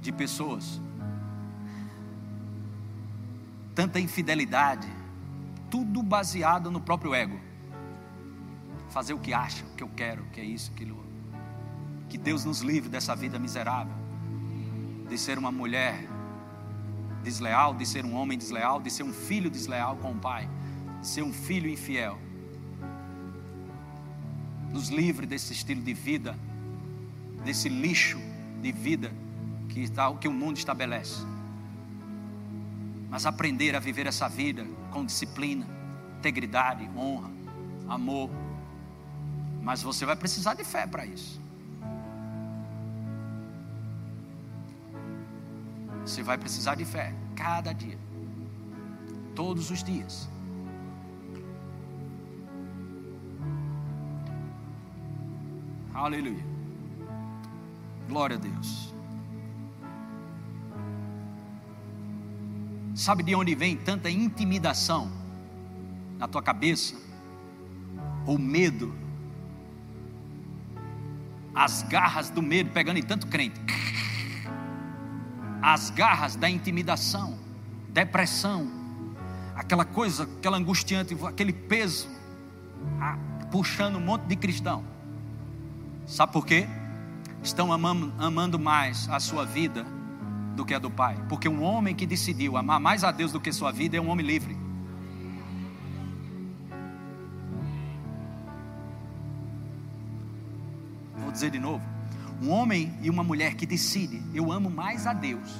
de pessoas, tanta infidelidade, tudo baseado no próprio ego. Fazer o que acha, o que eu quero, que é isso, aquilo. Que Deus nos livre dessa vida miserável, de ser uma mulher desleal, de ser um homem desleal, de ser um filho desleal com o pai, de ser um filho infiel. Nos livre desse estilo de vida, desse lixo de vida que, está, que o mundo estabelece. Mas aprender a viver essa vida com disciplina, integridade, honra, amor. Mas você vai precisar de fé para isso. Você vai precisar de fé cada dia, todos os dias. Aleluia. Glória a Deus. Sabe de onde vem tanta intimidação na tua cabeça? O medo, as garras do medo pegando em tanto crente, as garras da intimidação, depressão, aquela coisa, aquela angustiante, aquele peso, puxando um monte de cristão. Sabe por quê? Estão amando, amando mais a sua vida do que a do pai. Porque um homem que decidiu amar mais a Deus do que sua vida é um homem livre. Vou dizer de novo. Um homem e uma mulher que decide, eu amo mais a Deus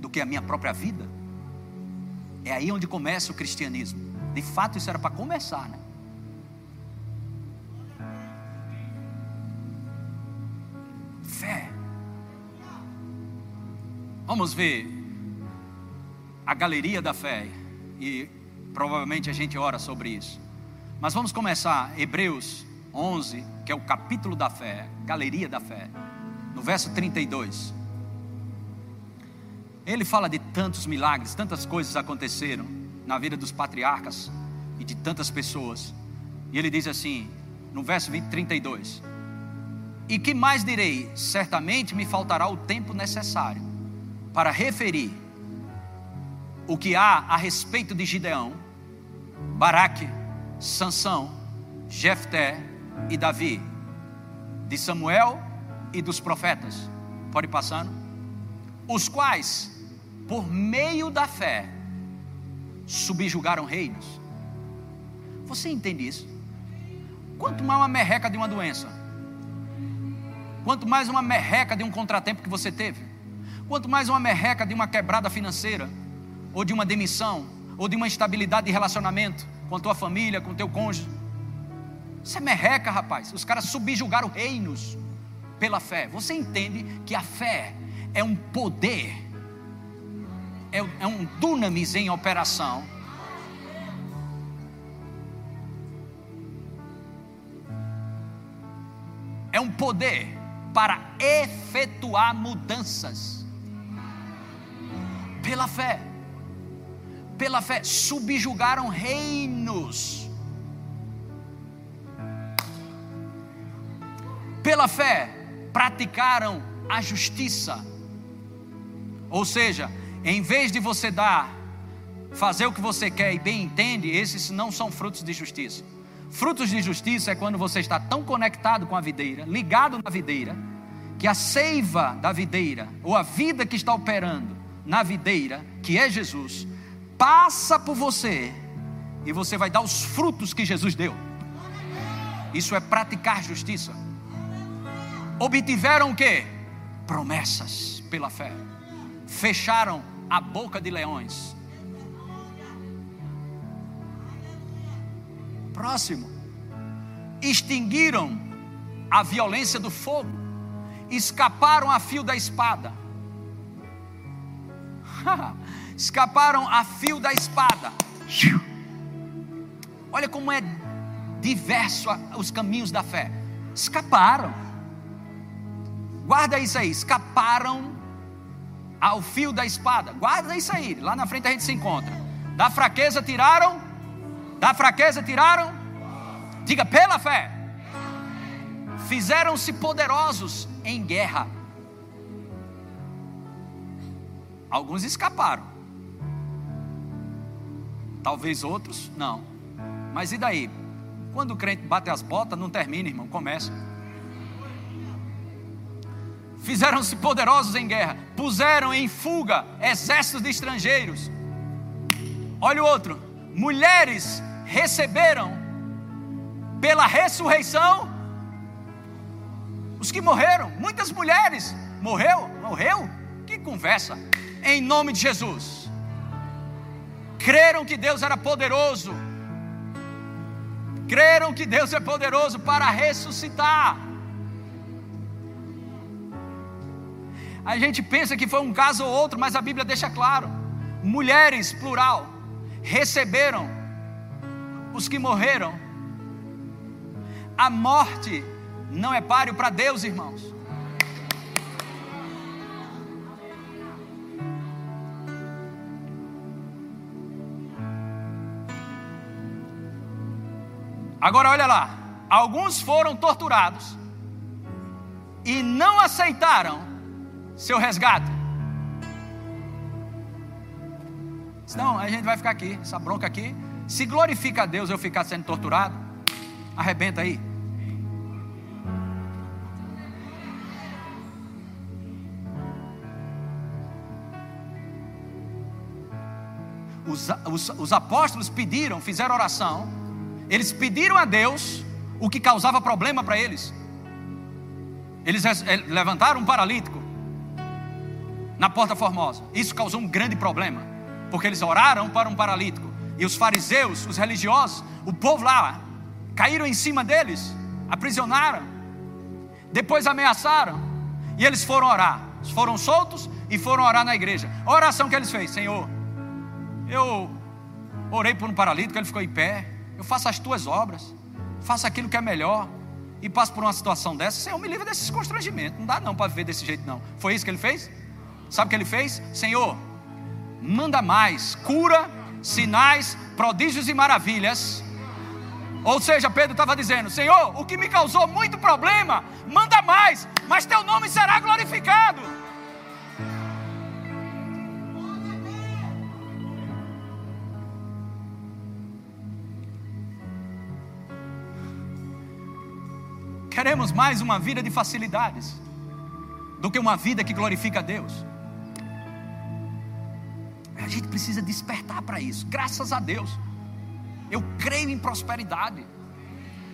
do que a minha própria vida. É aí onde começa o cristianismo. De fato, isso era para começar, né? Vamos ver a galeria da fé e provavelmente a gente ora sobre isso. Mas vamos começar Hebreus 11, que é o capítulo da fé, galeria da fé, no verso 32. Ele fala de tantos milagres, tantas coisas aconteceram na vida dos patriarcas e de tantas pessoas. E ele diz assim, no verso 32: E que mais direi? Certamente me faltará o tempo necessário para referir o que há a respeito de Gideão, Baraque, Sansão, Jefté e Davi, de Samuel e dos profetas. Pode ir passando. Os quais, por meio da fé, subjugaram reinos. Você entende isso? Quanto mais uma merreca de uma doença, quanto mais uma merreca de um contratempo que você teve, quanto mais uma merreca de uma quebrada financeira, ou de uma demissão, ou de uma instabilidade de relacionamento com a tua família, com o teu cônjuge. Isso é merreca, rapaz. Os caras subjugaram reinos pela fé. Você entende que a fé é um poder, é, é um dunamis em operação. É um poder para efetuar mudanças pela fé. Pela fé subjugaram reinos. Pela fé praticaram a justiça. Ou seja, em vez de você dar, fazer o que você quer e bem entende, esses não são frutos de justiça. Frutos de justiça é quando você está tão conectado com a videira, ligado na videira, que a seiva da videira, ou a vida que está operando na videira, que é Jesus, passa por você e você vai dar os frutos que Jesus deu. Isso é praticar justiça. Obtiveram o que? Promessas pela fé. Fecharam a boca de leões. Próximo. Extinguiram a violência do fogo. Escaparam a fio da espada. <laughs> Escaparam a fio da espada. Olha como é diverso os caminhos da fé. Escaparam. Guarda isso aí. Escaparam ao fio da espada. Guarda isso aí. Lá na frente a gente se encontra. Da fraqueza tiraram. Da fraqueza tiraram. Diga pela fé. Fizeram-se poderosos em guerra. Alguns escaparam. Talvez outros não. Mas e daí? Quando o crente bate as botas, não termina, irmão, começa. Fizeram-se poderosos em guerra, puseram em fuga exércitos de estrangeiros. Olha o outro. Mulheres receberam pela ressurreição os que morreram. Muitas mulheres morreu, morreu. Que conversa. Em nome de Jesus. Creram que Deus era poderoso. Creram que Deus é poderoso para ressuscitar. A gente pensa que foi um caso ou outro, mas a Bíblia deixa claro: mulheres, plural, receberam os que morreram. A morte não é páreo para Deus, irmãos. Agora olha lá, alguns foram torturados e não aceitaram seu resgate. Não, a gente vai ficar aqui, essa bronca aqui. Se glorifica a Deus eu ficar sendo torturado, arrebenta aí. Os, os, os apóstolos pediram, fizeram oração, eles pediram a Deus o que causava problema para eles. Eles levantaram um paralítico na porta formosa. Isso causou um grande problema, porque eles oraram para um paralítico. E os fariseus, os religiosos, o povo lá, caíram em cima deles, aprisionaram, depois ameaçaram, e eles foram orar. Foram soltos e foram orar na igreja. A oração que eles fez, Senhor, eu orei por um paralítico, ele ficou em pé. Eu faço as tuas obras, faço aquilo que é melhor e passo por uma situação dessa. Senhor, me livra desses constrangimentos. Não dá não para viver desse jeito não. Foi isso que ele fez? Sabe o que ele fez? Senhor, manda mais, cura, sinais, prodígios e maravilhas. Ou seja, Pedro estava dizendo: Senhor, o que me causou muito problema, manda mais, mas teu nome será glorificado. Queremos mais uma vida de facilidades do que uma vida que glorifica a Deus. A gente precisa despertar para isso, graças a Deus. Eu creio em prosperidade.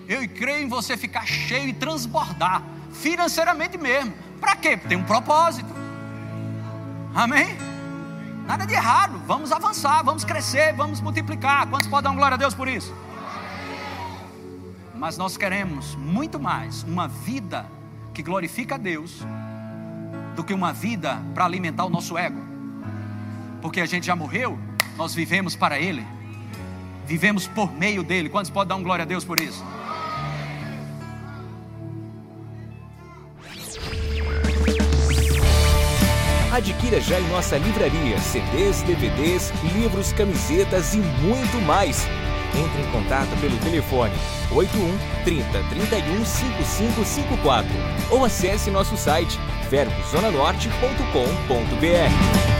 Eu creio em você ficar cheio e transbordar, financeiramente mesmo. Para quê? Tem um propósito. Amém? Nada de errado. Vamos avançar, vamos crescer, vamos multiplicar. Quantos podem dar glória a Deus por isso? Mas nós queremos muito mais uma vida que glorifica a Deus do que uma vida para alimentar o nosso ego. Porque a gente já morreu, nós vivemos para Ele, vivemos por meio dele. Quantos podem dar um glória a Deus por isso? Adquira já em nossa livraria CDs, DVDs, livros, camisetas e muito mais. Entre em contato pelo telefone 81 30 31 5554 ou acesse nosso site verbozonanorte.com.br.